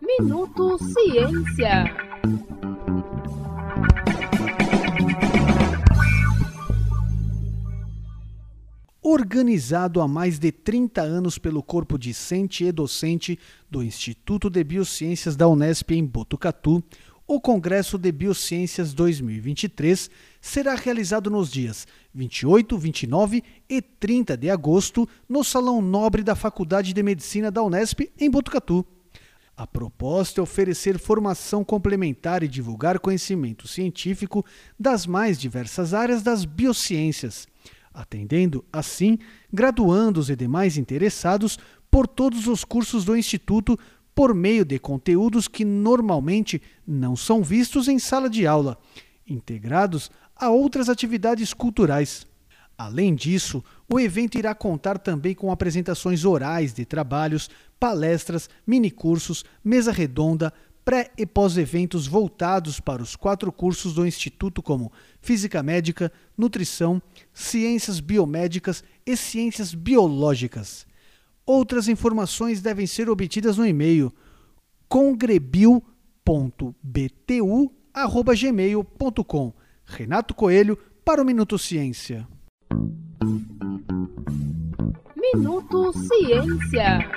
Minuto Ciência. Organizado há mais de 30 anos pelo corpo discente e docente do Instituto de Biociências da Unesp em Botucatu, o Congresso de Biociências 2023 será realizado nos dias 28, 29 e 30 de agosto no Salão Nobre da Faculdade de Medicina da Unesp, em Botucatu. A proposta é oferecer formação complementar e divulgar conhecimento científico das mais diversas áreas das biociências, atendendo, assim, graduandos e demais interessados por todos os cursos do Instituto por meio de conteúdos que normalmente não são vistos em sala de aula, integrados a outras atividades culturais. Além disso, o evento irá contar também com apresentações orais de trabalhos, palestras, minicursos, mesa redonda, pré e pós-eventos voltados para os quatro cursos do Instituto, como Física Médica, Nutrição, Ciências Biomédicas e Ciências Biológicas. Outras informações devem ser obtidas no e-mail congrebil.btu@gmail.com. Renato Coelho para o Minuto Ciência. Minuto Ciência.